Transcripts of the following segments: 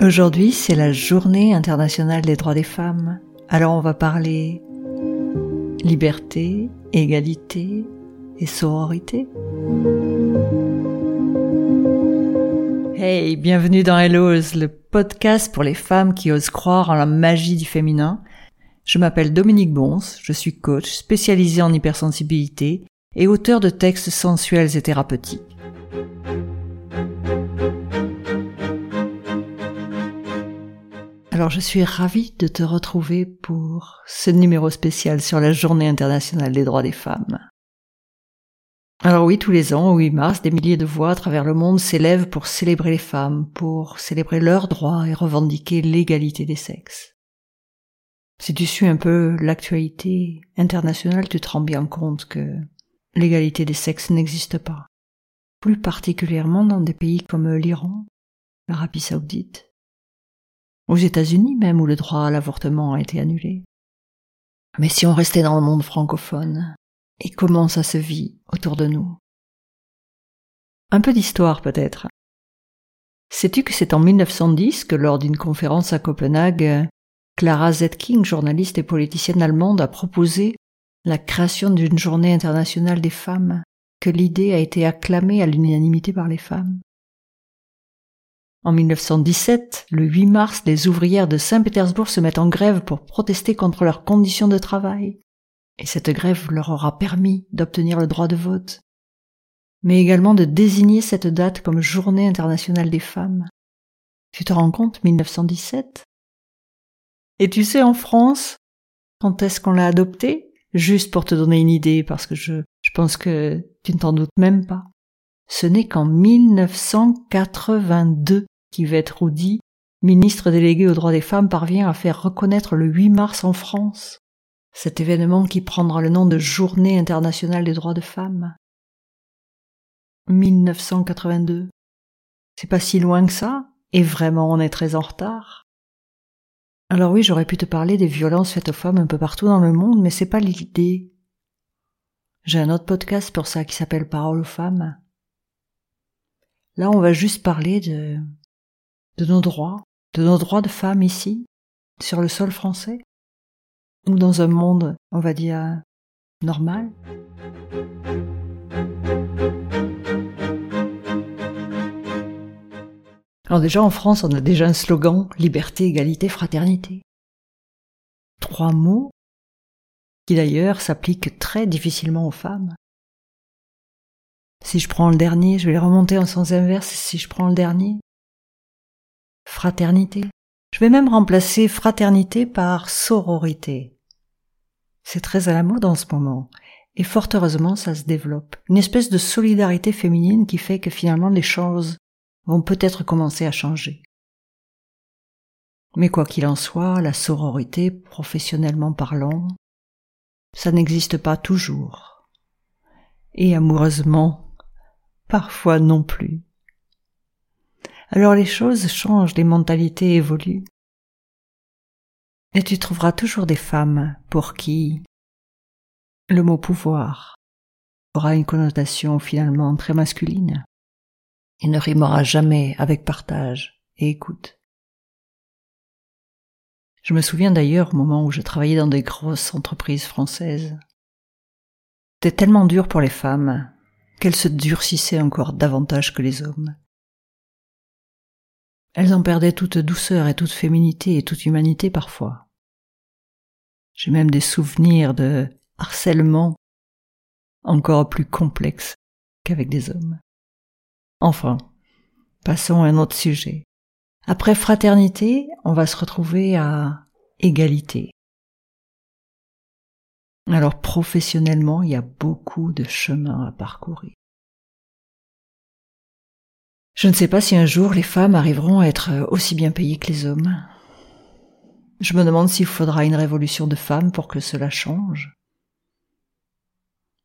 Aujourd'hui, c'est la journée internationale des droits des femmes. Alors on va parler liberté, égalité et sororité. Hey, bienvenue dans Hellos, le podcast pour les femmes qui osent croire en la magie du féminin. Je m'appelle Dominique Bons, je suis coach spécialisé en hypersensibilité et auteur de textes sensuels et thérapeutiques. Alors je suis ravie de te retrouver pour ce numéro spécial sur la Journée internationale des droits des femmes. Alors oui, tous les ans, au 8 mars, des milliers de voix à travers le monde s'élèvent pour célébrer les femmes, pour célébrer leurs droits et revendiquer l'égalité des sexes. Si tu suis un peu l'actualité internationale, tu te rends bien compte que l'égalité des sexes n'existe pas. Plus particulièrement dans des pays comme l'Iran, l'Arabie saoudite, aux États-Unis même où le droit à l'avortement a été annulé. Mais si on restait dans le monde francophone, et comment ça se vit autour de nous? Un peu d'histoire peut-être. Sais-tu que c'est en 1910 que lors d'une conférence à Copenhague, Clara Zetkin, journaliste et politicienne allemande, a proposé la création d'une journée internationale des femmes, que l'idée a été acclamée à l'unanimité par les femmes? En 1917, le 8 mars, les ouvrières de Saint-Pétersbourg se mettent en grève pour protester contre leurs conditions de travail. Et cette grève leur aura permis d'obtenir le droit de vote, mais également de désigner cette date comme Journée internationale des femmes. Tu te rends compte, 1917 Et tu sais, en France, quand est-ce qu'on l'a adoptée Juste pour te donner une idée, parce que je, je pense que tu ne t'en doutes même pas. Ce n'est qu'en 1982 qu'Yvette Roudy, ministre déléguée aux droits des femmes, parvient à faire reconnaître le 8 mars en France. Cet événement qui prendra le nom de Journée internationale des droits de femmes. 1982. C'est pas si loin que ça, et vraiment on est très en retard. Alors oui, j'aurais pu te parler des violences faites aux femmes un peu partout dans le monde, mais c'est pas l'idée. J'ai un autre podcast pour ça qui s'appelle Parole aux femmes. Là, on va juste parler de, de nos droits, de nos droits de femmes ici, sur le sol français, ou dans un monde, on va dire, normal. Alors déjà en France, on a déjà un slogan liberté, égalité, fraternité. Trois mots qui d'ailleurs s'appliquent très difficilement aux femmes. Si je prends le dernier, je vais les remonter en sens inverse. Si je prends le dernier, fraternité. Je vais même remplacer fraternité par sororité. C'est très à la mode en ce moment. Et fort heureusement, ça se développe. Une espèce de solidarité féminine qui fait que finalement les choses vont peut-être commencer à changer. Mais quoi qu'il en soit, la sororité, professionnellement parlant, ça n'existe pas toujours. Et amoureusement, parfois non plus. Alors les choses changent, les mentalités évoluent. Et tu trouveras toujours des femmes pour qui le mot pouvoir aura une connotation finalement très masculine et ne rimera jamais avec partage et écoute. Je me souviens d'ailleurs au moment où je travaillais dans des grosses entreprises françaises. C'était tellement dur pour les femmes qu'elles se durcissaient encore davantage que les hommes. Elles en perdaient toute douceur et toute féminité et toute humanité parfois. J'ai même des souvenirs de harcèlement encore plus complexes qu'avec des hommes. Enfin, passons à un autre sujet. Après fraternité, on va se retrouver à égalité. Alors professionnellement, il y a beaucoup de chemin à parcourir. Je ne sais pas si un jour les femmes arriveront à être aussi bien payées que les hommes. Je me demande s'il faudra une révolution de femmes pour que cela change.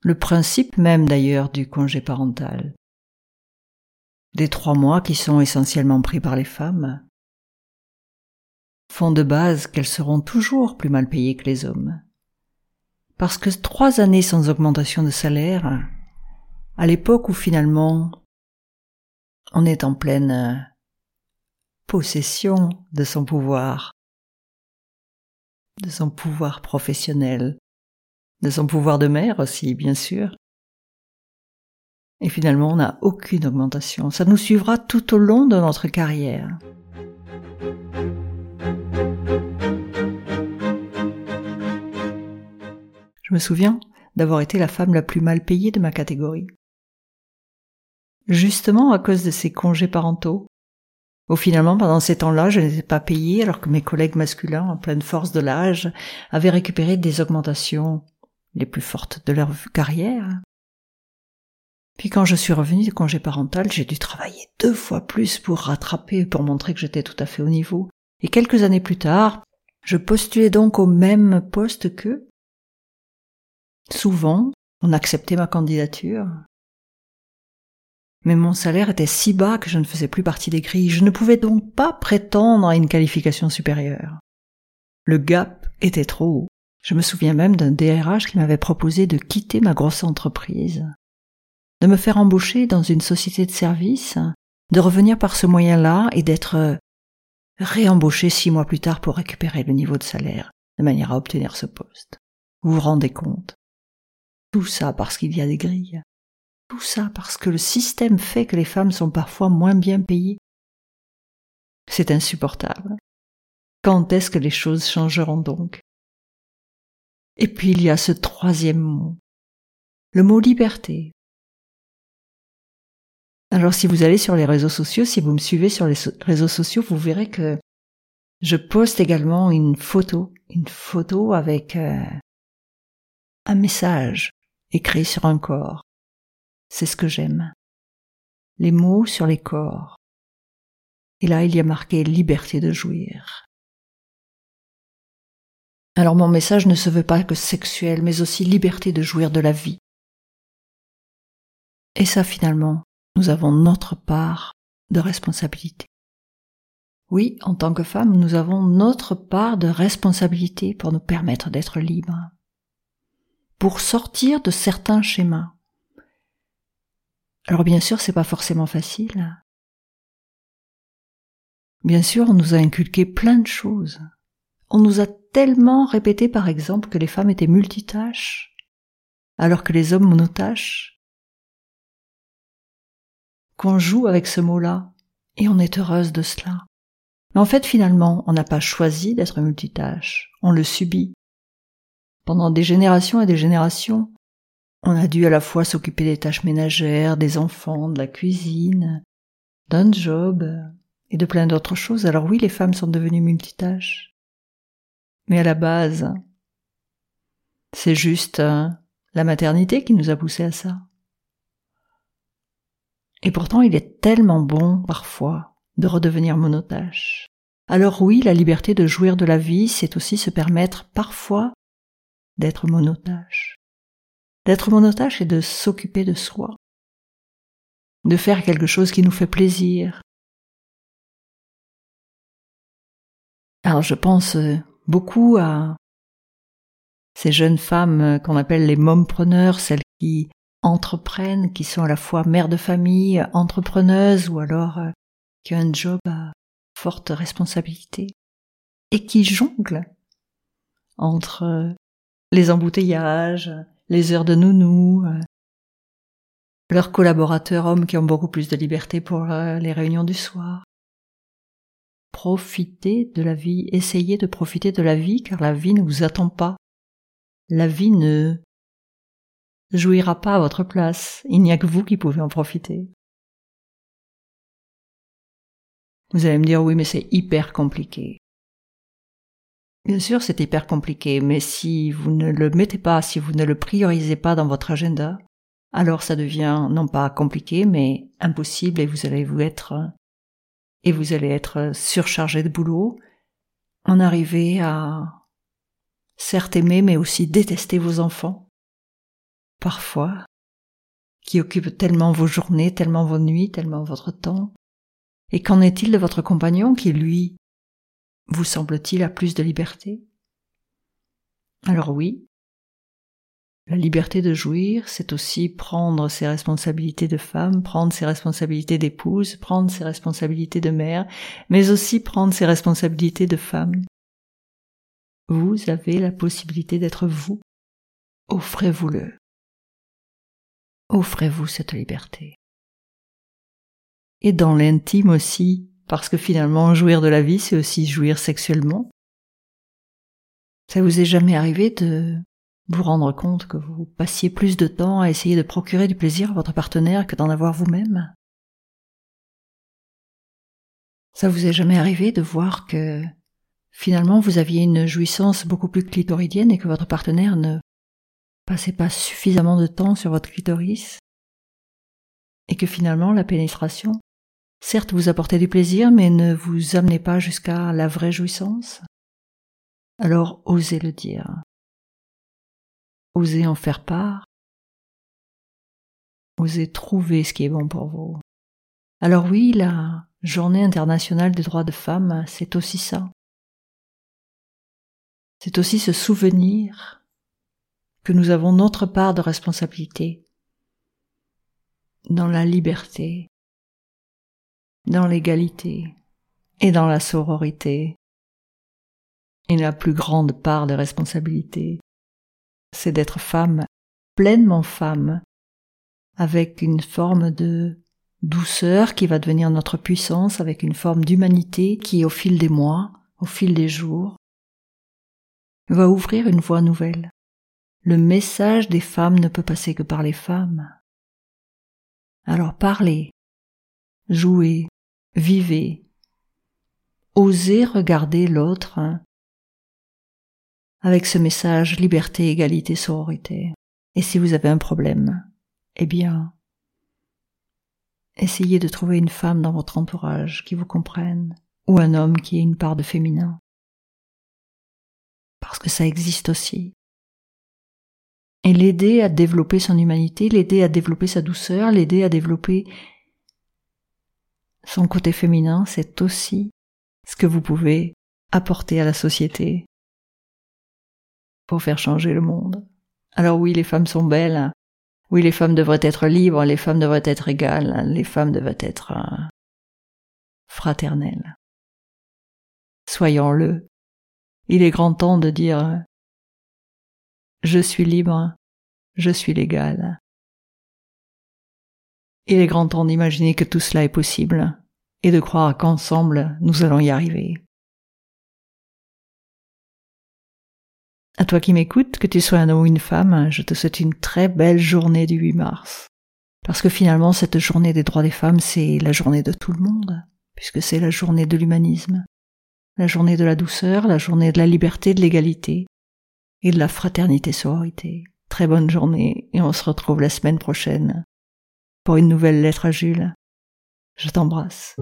Le principe même d'ailleurs du congé parental. Des trois mois qui sont essentiellement pris par les femmes font de base qu'elles seront toujours plus mal payées que les hommes. Parce que trois années sans augmentation de salaire, à l'époque où finalement on est en pleine possession de son pouvoir, de son pouvoir professionnel, de son pouvoir de mère aussi, bien sûr. Et finalement, on n'a aucune augmentation. Ça nous suivra tout au long de notre carrière. Je me souviens d'avoir été la femme la plus mal payée de ma catégorie. Justement à cause de ces congés parentaux. Au finalement, pendant ces temps-là, je n'étais pas payée alors que mes collègues masculins, en pleine force de l'âge, avaient récupéré des augmentations les plus fortes de leur carrière. Puis quand je suis revenue du congé parental, j'ai dû travailler deux fois plus pour rattraper, pour montrer que j'étais tout à fait au niveau. Et quelques années plus tard, je postulais donc au même poste qu'eux. Souvent, on acceptait ma candidature. Mais mon salaire était si bas que je ne faisais plus partie des grilles. Je ne pouvais donc pas prétendre à une qualification supérieure. Le gap était trop haut. Je me souviens même d'un DRH qui m'avait proposé de quitter ma grosse entreprise, de me faire embaucher dans une société de service, de revenir par ce moyen-là et d'être réembauché six mois plus tard pour récupérer le niveau de salaire, de manière à obtenir ce poste. Vous vous rendez compte? Tout ça parce qu'il y a des grilles. Tout ça parce que le système fait que les femmes sont parfois moins bien payées. C'est insupportable. Quand est-ce que les choses changeront donc? Et puis il y a ce troisième mot, le mot liberté. Alors si vous allez sur les réseaux sociaux, si vous me suivez sur les réseaux sociaux, vous verrez que je poste également une photo, une photo avec euh, un message écrit sur un corps. C'est ce que j'aime. Les mots sur les corps. Et là, il y a marqué liberté de jouir. Alors mon message ne se veut pas que sexuel, mais aussi liberté de jouir de la vie. Et ça, finalement, nous avons notre part de responsabilité. Oui, en tant que femme, nous avons notre part de responsabilité pour nous permettre d'être libres, pour sortir de certains schémas. Alors bien sûr, c'est pas forcément facile. Bien sûr, on nous a inculqué plein de choses. On nous a tellement répété, par exemple, que les femmes étaient multitâches, alors que les hommes monotâches qu'on joue avec ce mot-là, et on est heureuse de cela. Mais en fait, finalement, on n'a pas choisi d'être multitâche, on le subit. Pendant des générations et des générations, on a dû à la fois s'occuper des tâches ménagères, des enfants, de la cuisine, d'un job et de plein d'autres choses. Alors oui, les femmes sont devenues multitâches. Mais à la base, c'est juste euh, la maternité qui nous a poussé à ça. Et pourtant, il est tellement bon, parfois, de redevenir monotache. Alors oui, la liberté de jouir de la vie, c'est aussi se permettre, parfois, d'être monotache. D'être monotache et de s'occuper de soi. De faire quelque chose qui nous fait plaisir. Alors je pense euh, beaucoup à ces jeunes femmes qu'on appelle les mompreneurs, celles qui entreprennent, qui sont à la fois mères de famille, entrepreneuses ou alors euh, qui ont un job à forte responsabilité et qui jonglent entre euh, les embouteillages, les heures de nounou, euh, leurs collaborateurs hommes qui ont beaucoup plus de liberté pour les réunions du soir. Profitez de la vie, essayez de profiter de la vie car la vie ne vous attend pas. La vie ne jouira pas à votre place. Il n'y a que vous qui pouvez en profiter. Vous allez me dire oui, mais c'est hyper compliqué. Bien sûr, c'est hyper compliqué, mais si vous ne le mettez pas, si vous ne le priorisez pas dans votre agenda, alors ça devient non pas compliqué, mais impossible et vous allez vous être, et vous allez être surchargé de boulot, en arriver à certes aimer, mais aussi détester vos enfants parfois, qui occupe tellement vos journées, tellement vos nuits, tellement votre temps. Et qu'en est-il de votre compagnon qui, lui, vous semble-t-il, a plus de liberté? Alors oui, La liberté de jouir, c'est aussi prendre ses responsabilités de femme, prendre ses responsabilités d'épouse, prendre ses responsabilités de mère, mais aussi prendre ses responsabilités de femme. Vous avez la possibilité d'être vous. Offrez-vous-le. Offrez-vous cette liberté. Et dans l'intime aussi, parce que finalement, jouir de la vie, c'est aussi jouir sexuellement. Ça vous est jamais arrivé de vous rendre compte que vous passiez plus de temps à essayer de procurer du plaisir à votre partenaire que d'en avoir vous-même? Ça vous est jamais arrivé de voir que finalement vous aviez une jouissance beaucoup plus clitoridienne et que votre partenaire ne passait pas suffisamment de temps sur votre clitoris? Et que finalement la pénétration, certes vous apportait du plaisir mais ne vous amenait pas jusqu'à la vraie jouissance Alors osez le dire. Osez en faire part. Osez trouver ce qui est bon pour vous. Alors oui, la journée internationale des droits de femmes, c'est aussi ça. C'est aussi se souvenir que nous avons notre part de responsabilité dans la liberté, dans l'égalité et dans la sororité. Et la plus grande part de responsabilité, c'est d'être femme, pleinement femme, avec une forme de douceur qui va devenir notre puissance, avec une forme d'humanité qui, au fil des mois, au fil des jours, va ouvrir une voie nouvelle. Le message des femmes ne peut passer que par les femmes. Alors parlez, jouez, vivez, osez regarder l'autre hein, avec ce message liberté, égalité, sororité. Et si vous avez un problème, eh bien, essayez de trouver une femme dans votre entourage qui vous comprenne, ou un homme qui ait une part de féminin. Parce que ça existe aussi. Et l'aider à développer son humanité, l'aider à développer sa douceur, l'aider à développer son côté féminin, c'est aussi ce que vous pouvez apporter à la société pour faire changer le monde. Alors oui, les femmes sont belles. Oui, les femmes devraient être libres, les femmes devraient être égales, les femmes devraient être euh, fraternelles. Soyons-le. Il est grand temps de dire je suis libre, je suis légal. Il est grand temps d'imaginer que tout cela est possible et de croire qu'ensemble nous allons y arriver. À toi qui m'écoutes, que tu sois un homme ou une femme, je te souhaite une très belle journée du 8 mars. Parce que finalement, cette journée des droits des femmes, c'est la journée de tout le monde, puisque c'est la journée de l'humanisme, la journée de la douceur, la journée de la liberté, de l'égalité et de la fraternité-sororité. Très bonne journée et on se retrouve la semaine prochaine pour une nouvelle lettre à Jules. Je t'embrasse.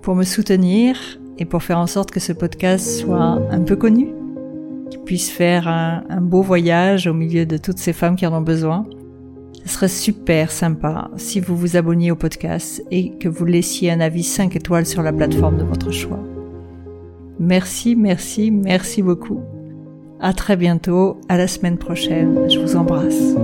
pour me soutenir et pour faire en sorte que ce podcast soit un peu connu, qu'il puisse faire un, beau voyage au milieu de toutes ces femmes qui en ont besoin. Ce serait super sympa si vous vous abonniez au podcast et que vous laissiez un avis 5 étoiles sur la plateforme de votre choix. Merci, merci, merci beaucoup. À très bientôt, à la semaine prochaine. Je vous embrasse.